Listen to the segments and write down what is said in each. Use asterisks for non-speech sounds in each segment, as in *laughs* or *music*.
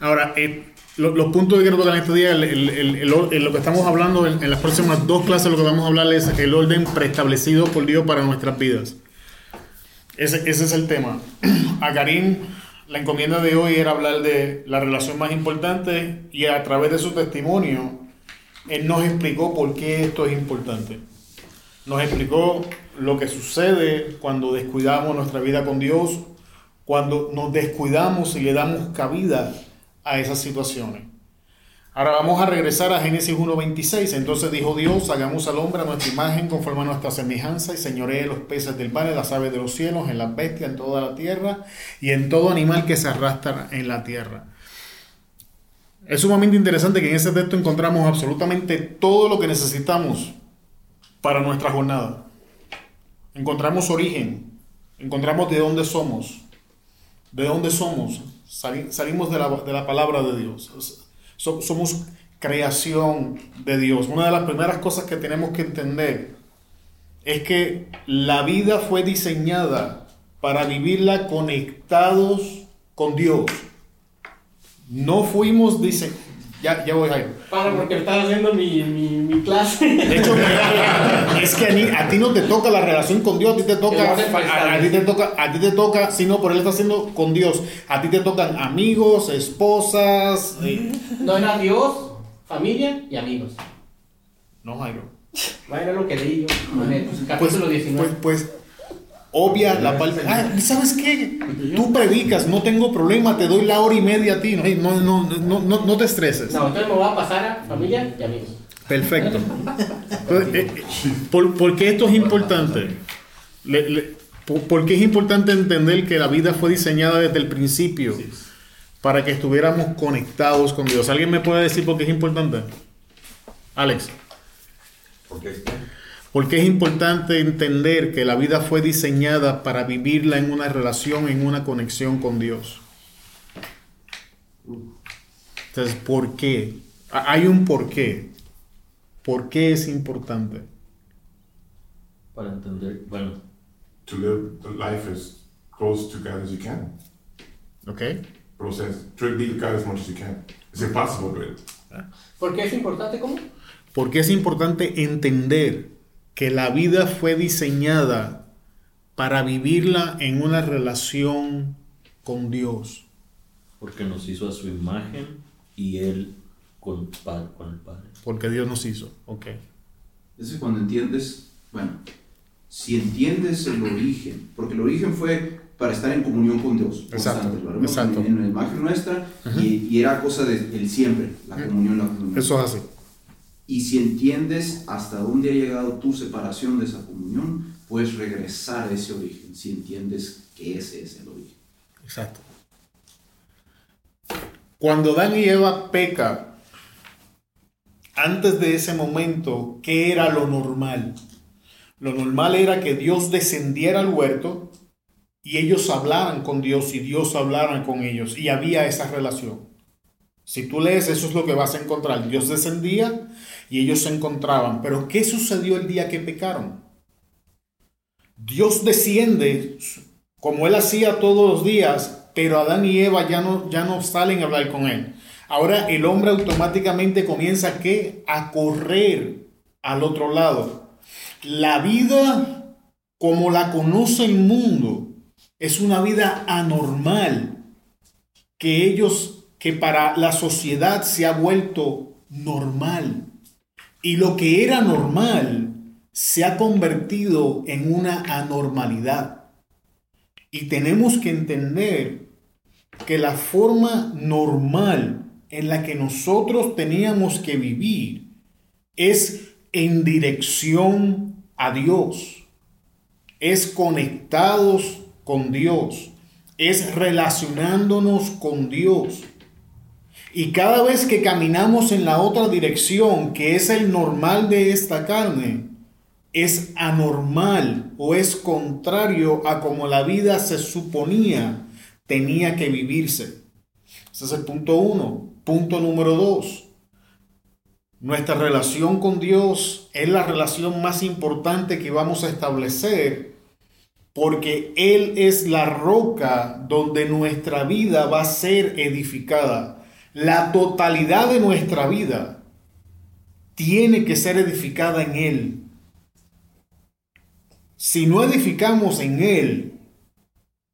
Ahora, eh, los puntos que quiero tocar en este día, lo que estamos hablando en, las próximas dos clases, lo que vamos a hablar es el orden preestablecido por Dios para nuestras vidas. Ese, ese es el tema. *clears throat* A Karim, la encomienda de hoy era hablar de la relación más importante y a través de su testimonio, él nos explicó por qué esto es importante. Nos explicó lo que sucede cuando descuidamos nuestra vida con Dios, cuando nos descuidamos y le damos cabida a esas situaciones. Ahora vamos a regresar a Génesis 1.26. Entonces dijo Dios, hagamos al hombre a nuestra imagen, conforme a nuestra semejanza, y señoree los peces del mar, las aves de los cielos, en las bestias, en toda la tierra, y en todo animal que se arrastra en la tierra. Es sumamente interesante que en ese texto encontramos absolutamente todo lo que necesitamos para nuestra jornada. Encontramos origen, encontramos de dónde somos, de dónde somos, salimos de la, de la palabra de Dios somos creación de Dios. Una de las primeras cosas que tenemos que entender es que la vida fue diseñada para vivirla conectados con Dios. No fuimos diseñados ya, ya voy, Jairo. Para, porque estás haciendo mi, mi, mi, clase. De hecho, *laughs* es que a, ti no te toca la relación con Dios, a ti te toca. A, ti te toca, a ti te toca, si no, por él está haciendo con Dios. A ti te tocan amigos, esposas. No era Dios, familia y amigos. No, Jairo. Vaya lo que leí yo. Pues, capítulo 19. Pues, pues, obvia la parte. Ah, ¿sabes qué? Tú predicas, no tengo problema, te doy la hora y media a ti, no, no, no, no, no te estreses. No, entonces me voy a pasar a familia y amigos. Perfecto. *laughs* Eh, ¿por, ¿por, qué esto es importante? ¿Por qué es importante entender que la vida fue diseñada desde el principio para que estuviéramos conectados con Dios? ¿Alguien me puede decir por qué es importante? Alex. ¿Por qué? Porque es importante entender que la vida fue diseñada para vivirla en una relación, en una conexión con Dios. Entonces, ¿por qué? Hay un por qué. ¿Por qué es importante? Para entender, bueno. To live life as close to God as you can. Okay. Process. Try to be God as much as you can. It's impossible, but. ¿Por qué es importante cómo? Porque es importante entender que la vida fue diseñada para vivirla en una relación con Dios. Porque nos hizo a su imagen y Él con, con el Padre. Porque Dios nos hizo, ok. Es cuando entiendes, bueno, si entiendes el origen, porque el origen fue para estar en comunión con Dios. Exacto, exacto. En, la imagen nuestra y, era cosa del siempre, la comunión, la comunión. Eso es así. Y si entiendes hasta dónde ha llegado tu separación de esa comunión, puedes regresar a ese origen, si entiendes que ese es el origen. Exacto. Cuando Dan y Eva peca, antes de ese momento, ¿qué era lo normal? Lo normal era que Dios descendiera al huerto y ellos hablaran con Dios y Dios hablaran con ellos y había esa relación. Si tú lees, eso es lo que vas a encontrar. Dios descendía y ellos se encontraban. Pero ¿qué sucedió el día que pecaron? Dios desciende como él hacía todos los días, pero Adán y Eva ya no, ya no salen a hablar con él. Ahora el hombre automáticamente comienza ¿qué? a correr al otro lado. La vida como la conoce el mundo es una vida anormal que ellos, que para la sociedad se ha vuelto normal. Y lo que era normal se ha convertido en una anormalidad. Y tenemos que entender que la forma normal en la que nosotros teníamos que vivir es en dirección a Dios, es conectados con Dios, es relacionándonos con Dios. Y cada vez que caminamos en la otra dirección, que es el normal de esta carne, es anormal o es contrario a como la vida se suponía tenía que vivirse. Ese es el punto uno. Punto número dos. Nuestra relación con Dios es la relación más importante que vamos a establecer porque Él es la roca donde nuestra vida va a ser edificada. La totalidad de nuestra vida tiene que ser edificada en Él. Si no edificamos en Él,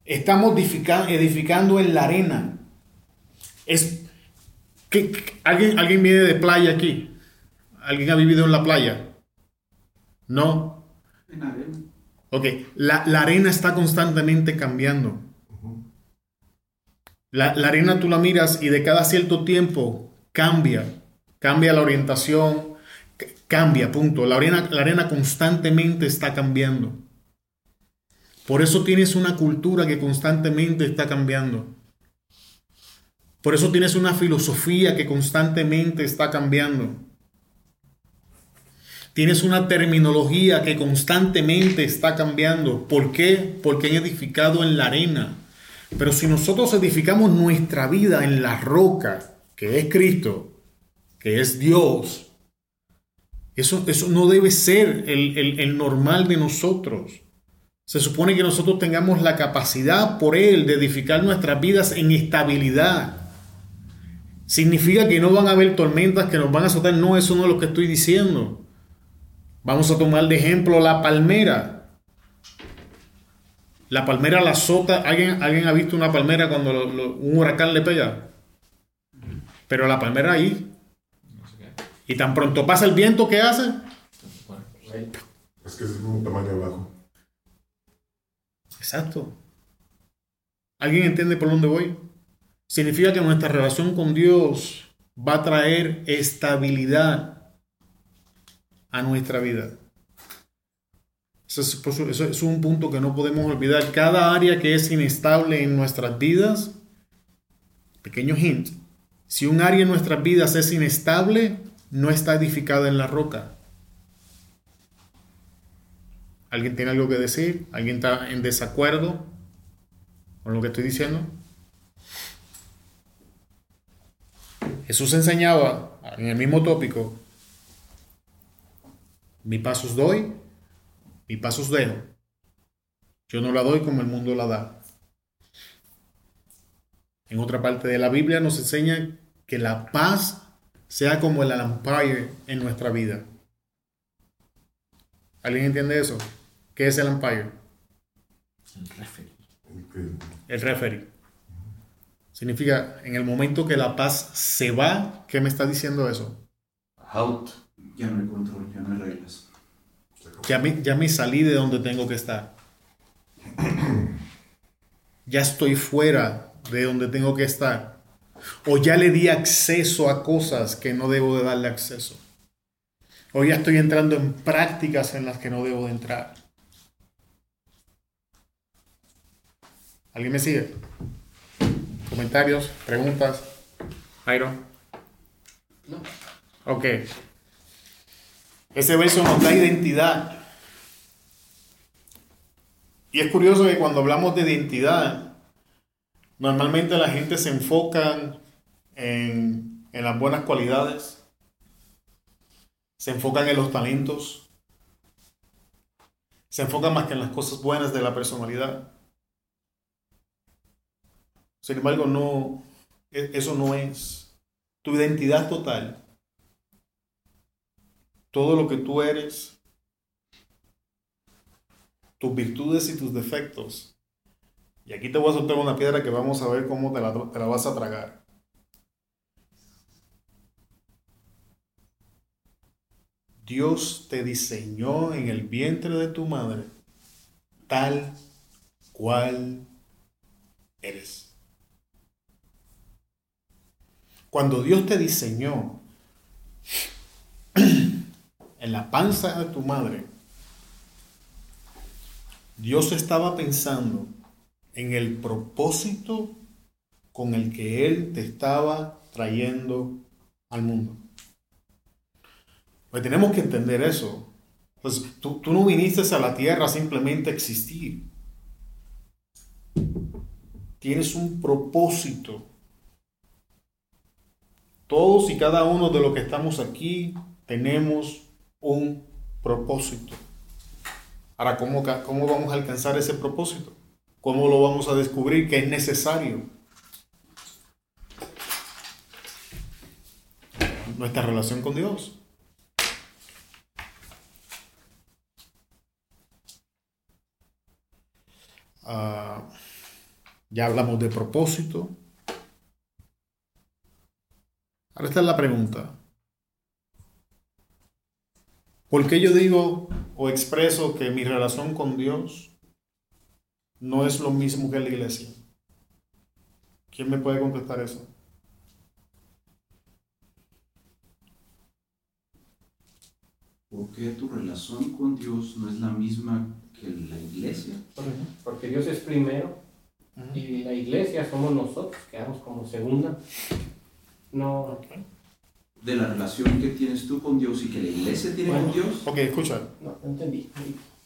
estamos edificando en la arena. Es, que, ¿alguien, ¿Alguien viene de playa aquí? ¿Alguien ha vivido en la playa? No. En arena. Ok, la, arena está constantemente cambiando. La, arena tú la miras y de cada cierto tiempo cambia, cambia la orientación, cambia, punto. La arena, la arena constantemente está cambiando. Por eso tienes una cultura que constantemente está cambiando. Por eso tienes una filosofía que constantemente está cambiando. Tienes una terminología que constantemente está cambiando. ¿Por qué? Porque han edificado en la arena. Pero si nosotros edificamos nuestra vida en la roca, que es Cristo, que es Dios, eso, eso no debe ser el, el normal de nosotros. Se supone que nosotros tengamos la capacidad por Él de edificar nuestras vidas en estabilidad. Significa que no van a haber tormentas que nos van a azotar. No, eso no es lo que estoy diciendo. Vamos a tomar de ejemplo la palmera. La palmera la azota. ¿Alguien, ¿Alguien ha visto una palmera cuando un huracán le pega? Pero la palmera ahí. Y tan pronto pasa el viento, ¿qué hace? Es que es un tamaño bajo. Exacto. ¿Alguien entiende por dónde voy? Significa que nuestra relación con Dios va a traer estabilidad a nuestra vida. Eso es, un punto que no podemos olvidar. Cada área que es inestable en nuestras vidas, pequeño hint, si un área en nuestras vidas es inestable, no está edificada en la roca. ¿Alguien tiene algo que decir? ¿Alguien está en desacuerdo con lo que estoy diciendo? Jesús enseñaba en el mismo tópico mi pasos doy, mi pasos dejo. Yo no la doy como el mundo la da. En otra parte de la Biblia nos enseña que la paz sea como el empire en nuestra vida. ¿Alguien entiende eso? ¿Qué es el empire? El referee. El referee. Significa, en el momento que la paz se va, ¿qué me está diciendo eso? Out. Ya no. Ya me, ya me salí de donde tengo que estar. Ya estoy fuera de donde tengo que estar. O ya le di acceso a cosas que no debo de darle acceso. O ya estoy entrando en prácticas en las que no debo de entrar. ¿Alguien me sigue? ¿Comentarios? ¿Preguntas? Jairo. No. Ok. Ese verso nos da identidad. Y es curioso que cuando hablamos de identidad, normalmente la gente se enfoca en, en las buenas cualidades, se enfocan en los talentos, se enfocan más que en las cosas buenas de la personalidad. Sin embargo, no, e, eso no es tu identidad total todo lo que tú eres, tus virtudes y tus defectos. Y aquí te voy a soltar una piedra que vamos a ver cómo te la, te la vas a tragar. Dios te diseñó en el vientre de tu madre tal cual eres. Cuando Dios te diseñó, en la panza de tu madre, Dios estaba pensando en el propósito con el que Él te estaba trayendo al mundo. Pues tenemos que entender eso. Pues tú, tú no viniste a la tierra simplemente a existir. Tienes un propósito. Todos y cada uno de los que estamos aquí tenemos un propósito. Ahora, ¿cómo, ¿cómo vamos a alcanzar ese propósito? ¿Cómo lo vamos a descubrir que es necesario? nuestra relación con Dios. Ah, ya hablamos de propósito. Ahora esta es la pregunta. ¿Por qué yo digo o expreso que mi relación con Dios no es lo mismo que la iglesia? ¿Quién me puede contestar eso? ¿Por qué tu relación con Dios no es la misma que la iglesia? Porque Dios es primero y la iglesia somos nosotros, quedamos como segunda. No. De la relación que tienes tú con Dios y que la iglesia tiene con Dios. Ok, escucha. No, no entendí.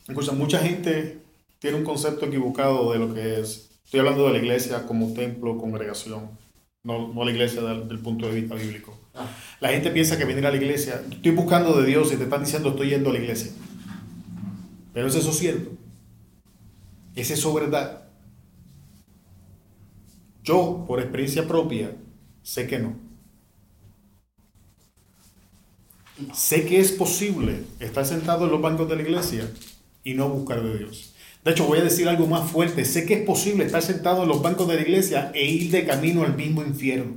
Escucha, mucha gente tiene un concepto equivocado de lo que es. Estoy hablando de la iglesia como templo, congregación, no, no la iglesia del, del punto de vista bíblico. Ah. La gente piensa que venir a la iglesia, estoy buscando de Dios y te están diciendo estoy yendo a la iglesia. Pero ¿es eso cierto? ¿Es eso verdad? Yo, por experiencia propia, sé que no. Sé que es posible estar sentado en los bancos de la iglesia y no buscar de Dios. De hecho, voy a decir algo más fuerte. Sé que es posible estar sentado en los bancos de la iglesia e ir de camino al mismo infierno.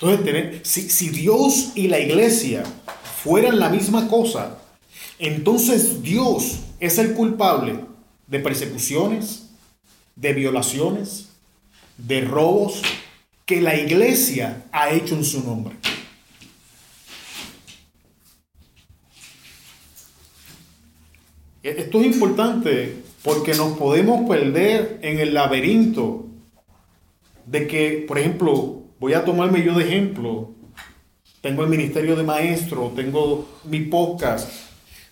Entonces, si, si Dios y la iglesia fueran la misma cosa, entonces Dios es el culpable de persecuciones, de violaciones, de robos que la iglesia ha hecho en su nombre. E- Esto es importante porque nos podemos perder en el laberinto de que, por ejemplo, voy a tomarme yo de ejemplo, tengo el ministerio de maestro, tengo mi podcast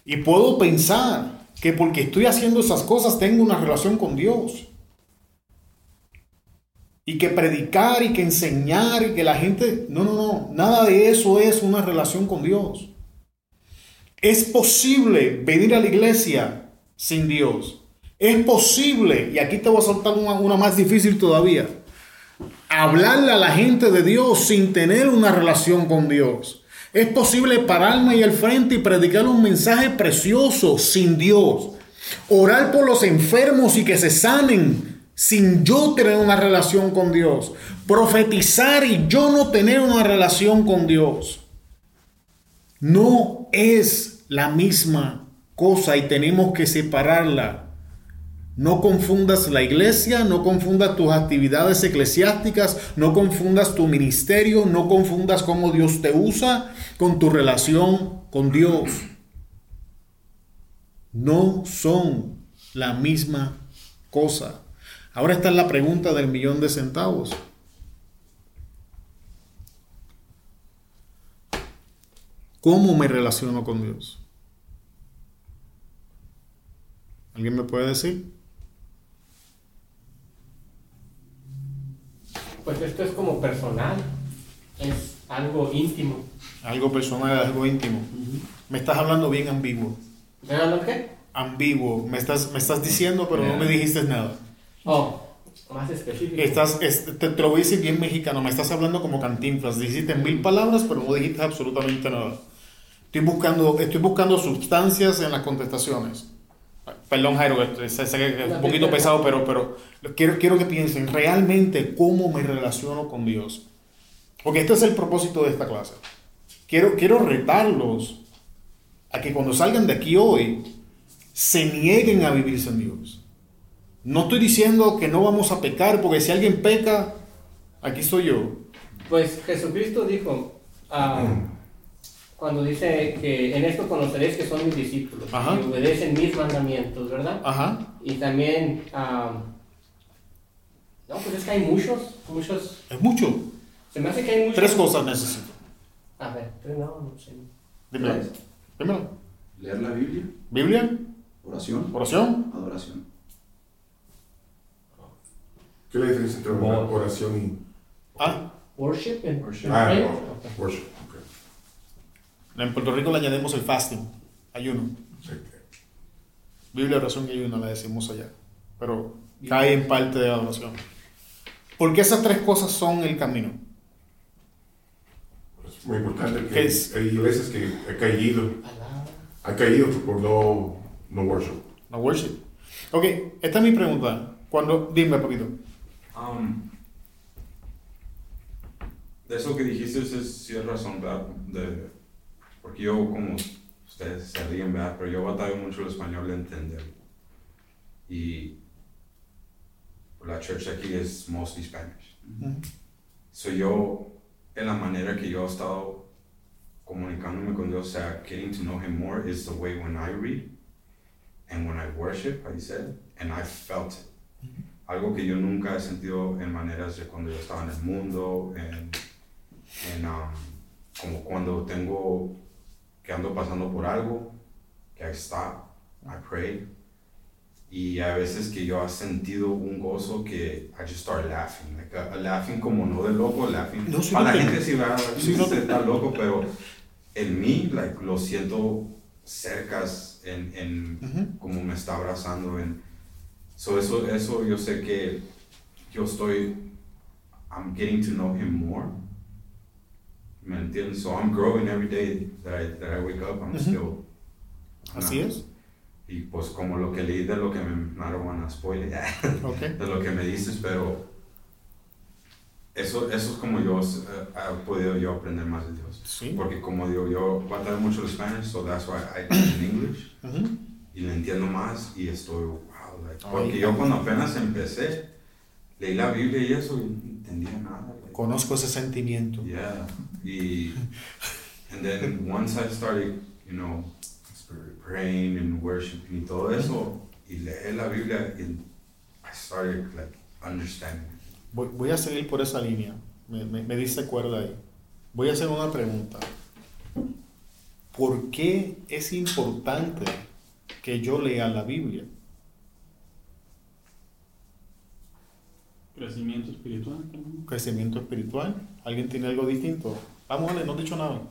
y puedo pensar que porque estoy haciendo esas cosas tengo una relación con Dios. Y que predicar y que enseñar y que la gente... No, no, no. Nada de eso es una relación con Dios. Es posible venir a la iglesia sin Dios. Es posible, y aquí te voy a soltar una, una más difícil todavía, hablarle a la gente de Dios sin tener una relación con Dios. Es posible pararme ahí al frente y predicar un mensaje precioso sin Dios. Orar por los enfermos y que se sanen sin yo tener una relación con Dios. Profetizar y yo no tener una relación con Dios. No es la misma cosa y tenemos que separarla. No confundas la iglesia, no confundas tus actividades eclesiásticas, no confundas tu ministerio, no confundas cómo Dios te usa con tu relación con Dios. No son la misma cosa. Ahora está la pregunta del millón de centavos. ¿Cómo me relaciono con Dios? ¿Alguien me puede decir? Pues esto es como personal, es algo íntimo. Algo personal, algo íntimo. Me estás hablando bien ambiguo. ¿Verdad lo que? Ambiguo. Me estás, me estás diciendo, pero no me dijiste nada. Oh, más específico. Estás, es- te, te lo voy a decir bien mexicano. Me estás hablando como cantinflas. Dijiste mil palabras, pero no dijiste absolutamente nada. Estoy buscando, estoy buscando sustancias en las contestaciones. Perdón, Jairo, sé que es un poquito pesado, pero, pero quiero, quiero que piensen realmente cómo me relaciono con Dios. Porque este es el propósito de esta clase. Quiero, quiero retarlos a que cuando salgan de aquí hoy se nieguen a vivir sin Dios. No estoy diciendo que no vamos a pecar, porque si alguien peca, aquí estoy yo. Pues Jesucristo dijo, ah, cuando dice que en esto conoceréis que son mis discípulos, Ajá. que obedecen mis mandamientos, ¿verdad? Ajá. Y también, ah, no, pues es que hay muchos, muchos, Es mucho. se me hace que hay muchos. Tres cosas necesito. A ver, tres no, no sé. Dímelo. Dímelo. Leer la Biblia, Biblia, oración, oración. adoración. ¿Qué es la diferencia entre una oración y Ah, Worship and Worship. ah, prayer. no, worship? ok. en Puerto Rico le añadimos el fasting, ayuno. Sí, ok. Biblia, oración y ayuno la decimos allá. Pero cae en parte de la oración. Porque esas tres cosas son el camino. muy importante ¿Qué que es? hay iglesias que ha caído, ha caído por no, no worship. No worship. Ok, esta es mi pregunta. Cuando, dime, papito. Um, de eso que dijiste es sí es razón, ¿verdad? De, porque yo, como ustedes se ríen, ¿verdad? Pero yo batallo mucho el español de entender. Y la church aquí es mostly Spanish. So yo, en la manera que yo he estado comunicándome con Dios, o sea, getting to know Him more, is the way when I read and when I worship, I said, and I felt it. Algo que yo nunca he sentido en maneras de cuando yo estaba en el mundo, en, en, um, como cuando tengo, que ando pasando por algo, que I stop, I pray, y a veces que yo he sentido un gozo que I just start laughing, like a, a laughing como no de loco, laughing. No, a no la te- gente sí va, sí, no te- está loco, pero en mí, like, lo siento cercas en, en Ujú. como me está abrazando en so eso eso yo sé que yo estoy I'm getting to know him more ¿me entiendes? so I'm growing every day that I, that I wake up I'm Ujú. still Así es. y pues como lo que leí de lo que me I don't wanna spoil it, *laughs* Ok. de lo que me dices pero eso, eso es como yo eh, he podido yo aprender más de Dios Sí. porque como digo yo batallo mucho el Spanish so that's why I do it in English Ujú. Y le entiendo más y estoy wow like, Ay, porque yo cuando apenas empecé leí la Biblia y eso y no entendía nada like, Conozco ese sentimiento. yeah y and then once I started you know praying and worshiping y todo eso y leer la Biblia and I started like understanding Voy, voy a seguir por esa línea. Me, me, me diste cuerda ahí. Voy a hacer una pregunta. ¿Por qué es importante que yo lea la Biblia? Crecimiento espiritual. Crecimiento espiritual. ¿Alguien tiene algo distinto? Vamos, Ale, no he dicho nada.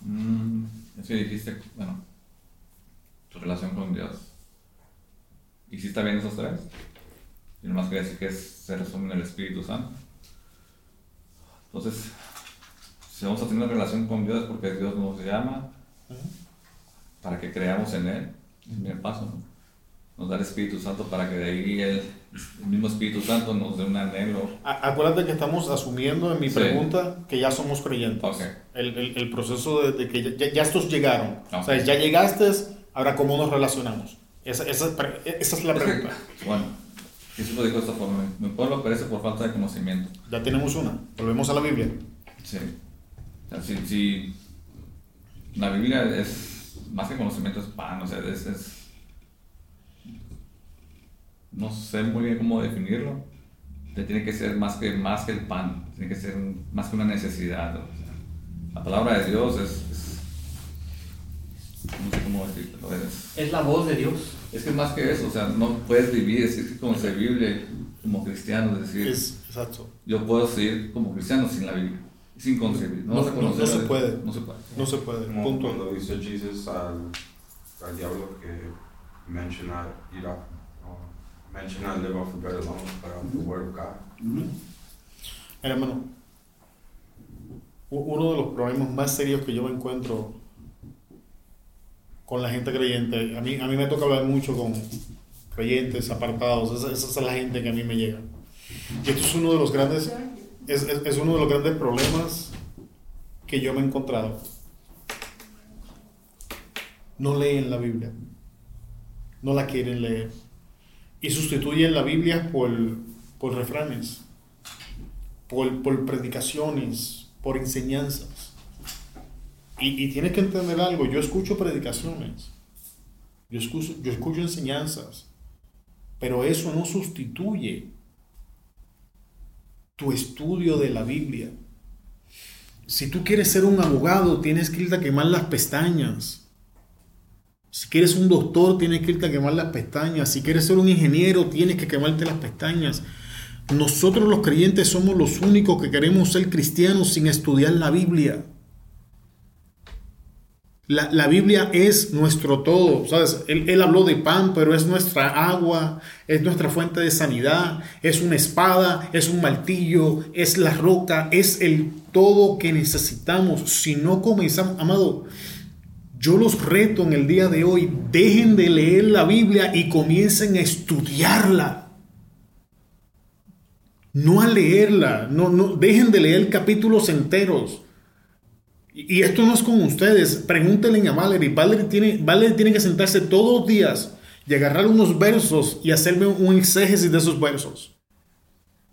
Mm, es que dijiste, bueno, tu relación con Dios. ¿Y si está bien esos tres? Y nomás quería decir que es- se resume en el Espíritu Santo. Entonces, si vamos a tener una relación con Dios es porque Dios nos llama para que creamos en Él. Es el primer paso, ¿no? Nos da el Espíritu Santo para que de ahí Él, el mismo Espíritu Santo nos dé un anhelo. A- Acuérdate que estamos asumiendo en mi Sí. pregunta que ya somos creyentes. Ok. El, el- el proceso de, de que ya, ya- estos llegaron. O sea, ya llegaste, ahora cómo nos relacionamos. Esa, esa, esa es la Es que, pregunta. bueno, Jesús lo dijo de esta forma, mi pueblo perece por falta de conocimiento. Ya tenemos una. Volvemos a la Biblia. Sí. O sea, si, si la Biblia es más que conocimiento, es pan, o sea, es, es- no sé muy bien cómo definirlo. Te tiene que ser más que, más que el pan, tiene que ser un- más que una necesidad. o sea, la palabra de Dios es, es- no sé cómo decirlo, es, Es la voz de Dios. es que es más que eso, o sea, no puedes vivir, es inconcebible como cristiano, es decir, Es, exacto. yo puedo seguir como cristiano sin la Biblia. Es inconcebible. No, No- a no- no se puede. No se puede. No se puede. como Punto. cuando dice Jesús al, al diablo que menciona ir a uh, menciona live off of bread alone but of the word of God Mira, hermano, uno de los problemas más serios que yo me encuentro con la gente creyente, a mí, a mí me toca hablar mucho con creyentes apartados, esa, esa es la gente que a mí me llega. Y esto es uno de los grandes, es, es- uno de los grandes problemas que yo me he encontrado. No leen la Biblia, no la quieren leer. Y sustituyen la Biblia por, por refranes, por, por predicaciones, por enseñanzas. Y, y tienes que entender algo, yo escucho predicaciones, yo escucho, yo escucho enseñanzas, pero eso no sustituye tu estudio de la Biblia. Si tú quieres ser un abogado, tienes que irte a quemar las pestañas. Si quieres un doctor, tienes que irte a quemar las pestañas. Si quieres ser un ingeniero, tienes que quemarte las pestañas. Nosotros los creyentes somos los únicos que queremos ser cristianos sin estudiar la Biblia. La, la Biblia es nuestro todo, ¿sabes? Él, habló de pan, pero es nuestra agua, es nuestra fuente de sanidad, es una espada, es un martillo, es la roca, es el todo que necesitamos. Si no comenzamos, amado, yo los reto en el día de hoy, dejen de leer la Biblia y comiencen a estudiarla. No a leerla, no, no, dejen de leer capítulos enteros. Y esto no es con ustedes. Pregúntenle a Valerie. Valerie tiene, Valerie tiene que sentarse todos los días y agarrar unos versos y hacerme un exégesis de esos versos.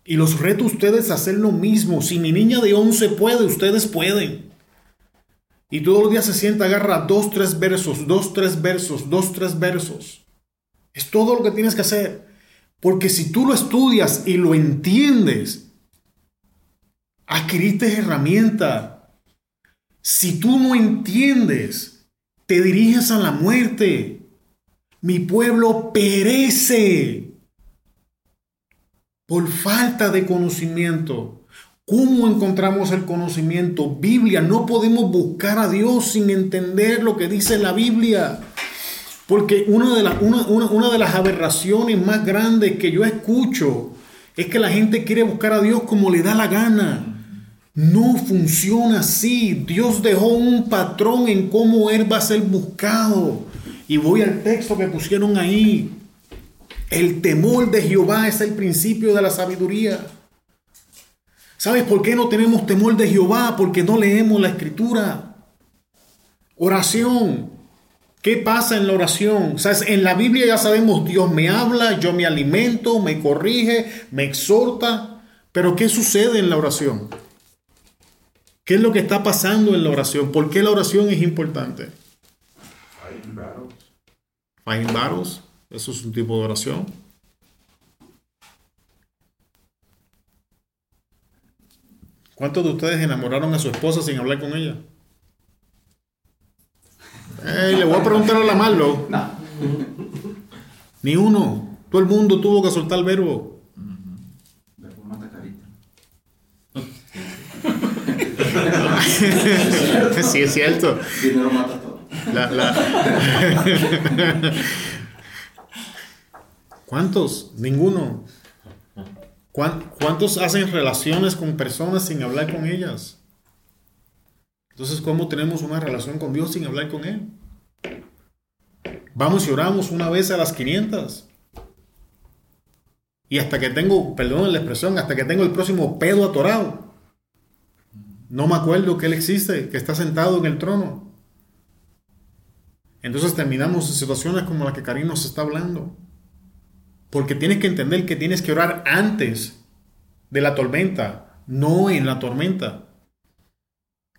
Y los reto a ustedes a hacer lo mismo. Si mi niña de 11 puede, ustedes pueden. Y todos los días se sienta, agarra dos, tres versos, dos, tres versos, dos, tres versos. Es todo lo que tienes que hacer. Porque si tú lo estudias y lo entiendes, adquiriste herramienta. Si tú no entiendes, te diriges a la muerte. Mi pueblo perece por falta de conocimiento. ¿Cómo encontramos el conocimiento? Biblia. No podemos buscar a Dios sin entender lo que dice la Biblia. Porque una de, las- de las aberraciones más grandes que yo escucho es que la gente quiere buscar a Dios como le da la gana. No funciona así. Dios dejó un patrón en cómo Él va a ser buscado. Y voy al texto que pusieron ahí. El temor de Jehová es el principio de la sabiduría. ¿Sabes por qué no tenemos temor de Jehová? Porque no leemos la escritura. Oración. ¿Qué pasa en la oración? ¿Sabes? En la Biblia ya sabemos, Dios me habla, yo me alimento, me corrige, me exhorta. Pero ¿qué sucede en la oración? ¿Qué es lo que está pasando en la oración? ¿Por qué la oración es importante? Fighting battles. Fighting battles, eso es un tipo de oración. ¿Cuántos de ustedes enamoraron a su esposa sin hablar con ella? Le voy a preguntar a la Marlo. No. Ni uno. Todo el mundo tuvo que soltar el. Verbo mata carita. *laughs* sí, es cierto. Dinero mata todo. La- la- *laughs* ¿Cuántos? Ninguno. ¿Cuán- ¿Cuántos hacen relaciones con personas sin hablar con ellas? Entonces, ¿cómo tenemos una relación con Dios sin hablar con Él? Vamos y oramos una vez a las 500. Y hasta que tengo, perdón la expresión, hasta que tengo el próximo pedo atorado. No me acuerdo que Él existe, que está sentado en el trono. Entonces terminamos en situaciones como la que Karim nos está hablando. Porque tienes que entender que tienes que orar antes de la tormenta, no en la tormenta.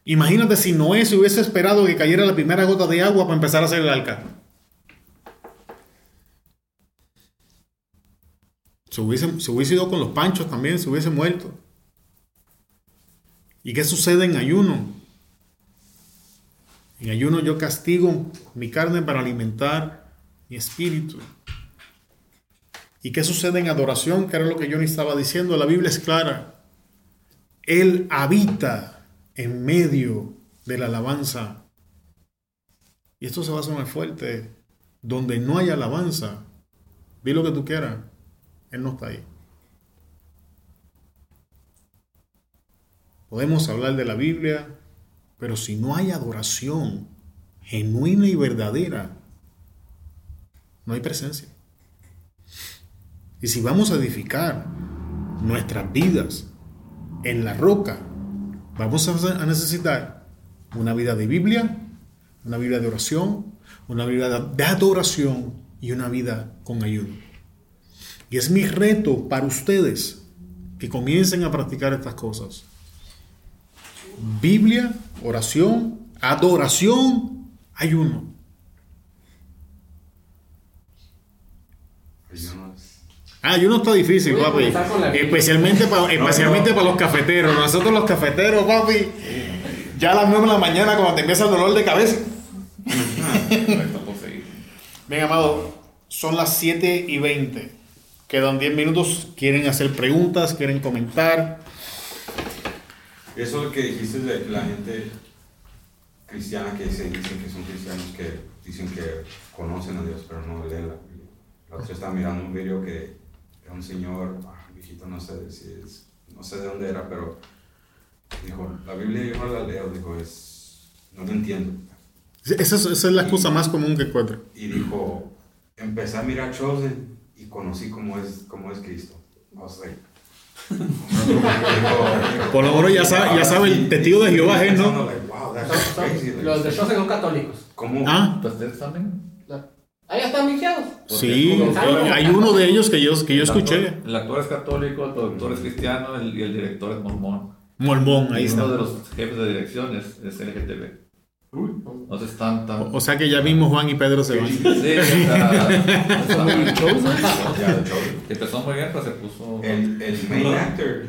Imagínate si Noé se hubiese esperado que cayera la primera gota de agua para empezar a hacer el arca. Se hubiese, se hubiese ido con los panchos también, se hubiese muerto. ¿Y qué sucede en ayuno? En ayuno yo castigo mi carne para alimentar mi espíritu. ¿Y qué sucede en adoración? Que era lo que yo ni estaba diciendo. La Biblia es clara. Él habita en medio de la alabanza. Y esto se va a sonar fuerte. Donde no hay alabanza, di lo que tú quieras, Él no está ahí. Podemos hablar de la Biblia, pero si no hay adoración genuina y verdadera, no hay presencia. Y si vamos a edificar nuestras vidas en la roca, vamos a necesitar una vida de Biblia, una vida de oración, una vida de adoración y una vida con ayuno. Y es mi reto para ustedes que comiencen a practicar estas cosas. Biblia, oración, adoración, ayuno. Ah, ayuno está difícil, papi. Especialmente para, especialmente para los cafeteros. Nosotros los cafeteros, papi, ya a las 9 de la mañana cuando te empieza el dolor de cabeza. *laughs* Bien, amado, son las 7 y 20. Quedan 10 minutos. Quieren hacer preguntas, quieren comentar. Eso es lo que dijiste de la gente cristiana que se dicen que son cristianos que dicen que conocen a Dios, pero no leen la Biblia. La otra estaba mirando un video que era un señor, ah, viejito, no sé si es, no sé de dónde era, pero dijo, la Biblia yo no la leo, dijo, es, no la entiendo. Esa es, esa es la excusa más común que encuentro. Y dijo, empecé a mirar Chosen y conocí cómo es, cómo es Cristo. O sea, *laughs* Por lo menos ya sabe, ya sabe el testigo de Jehová es, ¿no? Crazy. like, Los de Chosen son católicos. ¿Cómo? Ah, ¿Ustedes también? Ahí están viciados. sí, hay uno de ellos que yo, que yo El actor- escuché. El actor es católico, el productor es cristiano el- y el director es mormón. Mormón, ahí y uno de está. los jefes de dirección es, es LGTB. Entonces están tan... O sea que ya mismo Juan y Pedro se van. Sí, está- está muy de. *laughs* Empezó muy bien, pero se puso... El, el main actor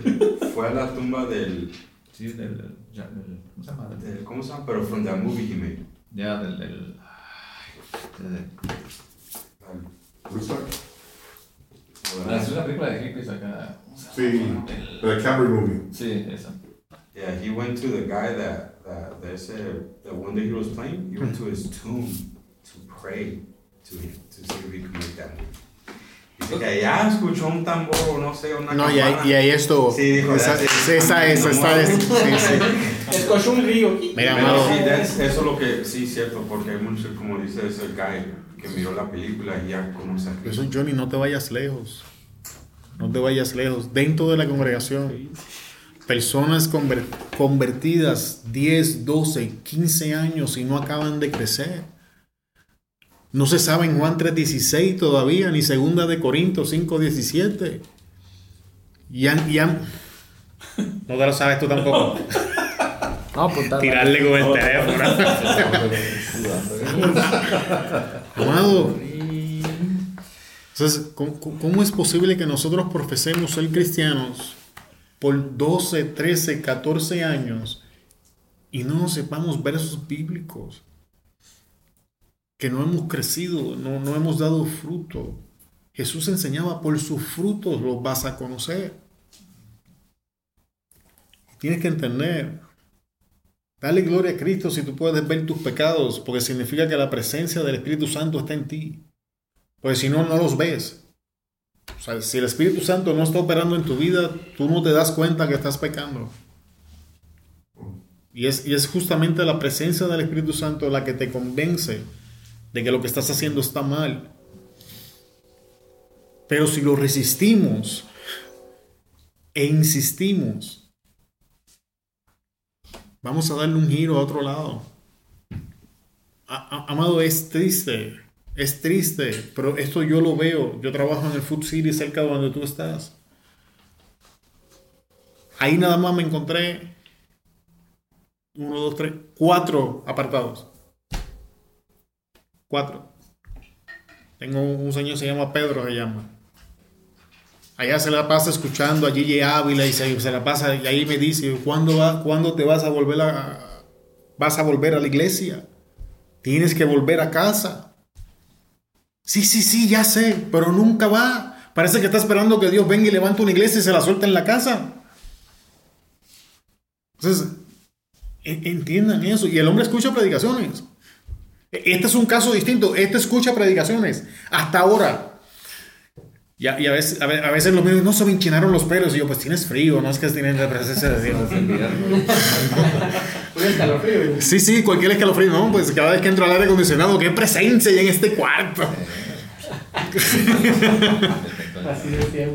fue a la tumba del, Sí, del... del- ya, del- ¿Cómo se llama? del- ¿cómo se llama? Pero from that movie he made. Ya, del... del de-? Ah, es una película de hippies acá. Sí, El- the Camry movie. Sí, esa. Yeah, he went to the guy that, that, that said, the one that he was playing, he went to his tomb to pray to him, to see if he could make that. Dice que allá escuchó un tambor o no sé, una No, y ahí, campana. y ahí esto. Sí, dijo, esa, it. esa es, es. Sí, sí. Escogió un río. Mira, Pero amado. sí, that's- eso es lo que, sí, cierto, porque hay muchos, como dice ese guy que miró la película y ya conoce a Cristo. Eso, Johnny, no te vayas lejos. No te vayas lejos. Dentro de la congregación, personas conver- convertidas 10, 12, 15 años y no acaban de crecer. No se sabe en Juan 3.16 todavía, ni segunda de Corintios 5.17. Y han, y han- *laughs* No te lo sabes tú tampoco. No, pues Tirarle con el teléfono. *laughs* *laughs* Amado. Entonces, ¿cómo, cómo es posible que nosotros profesemos ser cristianos por 12, 13, 14 años y no sepamos versos bíblicos? Que no hemos crecido, no, no hemos dado fruto. Jesús enseñaba, por sus frutos los vas a conocer. Tienes que entender, Dale gloria a Cristo si tú puedes ver tus pecados, porque significa que la presencia del Espíritu Santo está en ti. Porque si no, no los ves. Sea, si el Espíritu Santo no está operando en tu vida, tú no te das cuenta que estás pecando. Y es, y es justamente la presencia del Espíritu Santo la que te convence de que lo que estás haciendo está mal. Pero si lo resistimos e insistimos, Vamos a darle un giro a otro lado. Amado, es triste. Es triste. Pero esto yo lo veo. Yo trabajo en el Food City cerca de donde tú estás. Ahí nada más me encontré uno, dos, tres, cuatro apartados. Cuatro. Tengo un un señor, se llama Pedro, se llama. Allá se la pasa escuchando a Gigi Ávila y se, se la pasa y ahí me dice, ¿cuándo, va, ¿cuándo te vas a volver a, vas a volver a la iglesia? Tienes que volver a casa. Sí, sí, sí, ya sé, pero nunca va. Parece que está esperando que Dios venga y levante una iglesia y se la suelta en la casa. Entonces, e- entiendan eso. Y el hombre escucha predicaciones. E- Este es un caso distinto. Este escucha predicaciones. Hasta ahora. Y a, a veces, a ve- a veces los no se me hinchinaron los pelos. Y yo, pues tienes frío, no es que tienes la presencia de Dios. *laughs* Un escalofrío. Sí, sí, cualquier escalofrío, ¿no? Pues cada vez que entro al aire acondicionado, qué presencia hay en este cuarto. *laughs* Así decía.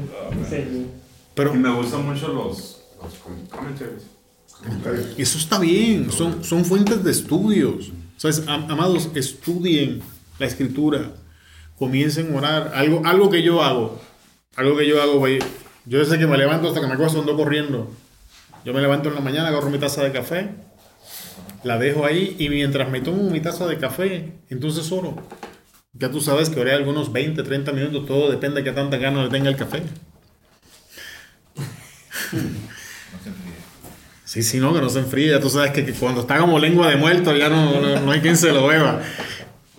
Pero Y me gustan mucho los, los com- commentaries. eso está bien, son, son fuentes de estudios. ¿Sabes? Am- Amados, estudien la escritura, comiencen a orar. Algo, algo que yo hago, algo que yo hago, güey. Yo desde que me levanto hasta que me acuesto ando corriendo. Yo me levanto en la mañana, agarro mi taza de café, la dejo ahí y mientras me tomo mi taza de café, entonces oro. Ya tú sabes que oré algunos 20, 30 minutos, todo depende de qué tanta ganas le tenga el café. Sí, sí, no, que no se enfríe. Ya tú sabes que, que cuando está como lengua de muerto ya no, no, no hay quien se lo beba.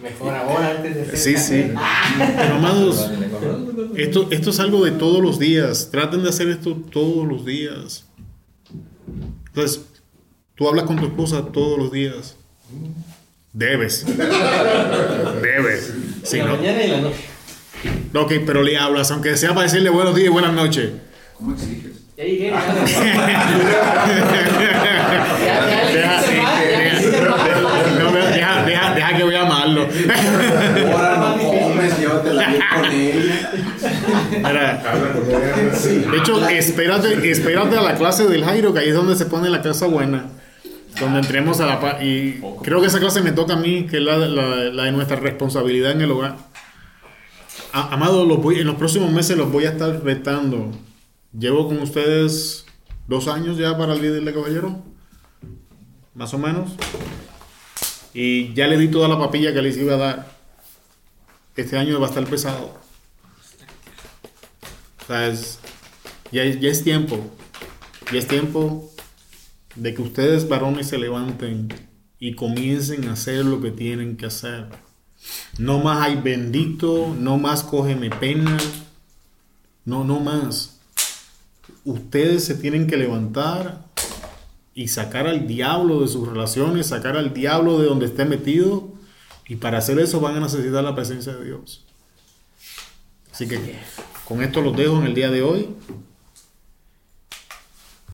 Mejor ahora antes de Sí, sí. Pero amados, esto, esto es algo de todos los días. Traten de hacer esto todos los días. Entonces, tú hablas con tu esposa todos los días. Debes. Debes. Si en la no, mañana y en la noche. ok, pero le hablas, aunque sea para decirle buenos días y buenas noches. ¿Cómo exiges? Ya llegué. *laughs* Deja, deja, que voy a amarlo. Ahora no comes, llévatela bien con ella. Mira, de hecho, espérate, espérate a la clase del Jairo, que ahí es donde se pone la casa buena. Donde entremos a la paz. Y creo que esa clase me toca a mí, que es la, la- la de nuestra responsabilidad en el hogar. A- amado, los voy- en los próximos meses los voy a estar retando. Llevo con ustedes dos años ya para el líder de caballero. Más o menos. Y ya le di toda la papilla que les iba a dar. Este año va a estar pesado. O sea, es- ya, ya es tiempo. Ya es tiempo de que ustedes varones se levanten y comiencen a hacer lo que tienen que hacer. No más hay bendito, no más cógeme pena. No, no más. Ustedes se tienen que levantar y sacar al diablo de sus relaciones, sacar al diablo de donde esté metido. Y para hacer eso van a necesitar la presencia de Dios. Así que con esto los dejo en el día de hoy.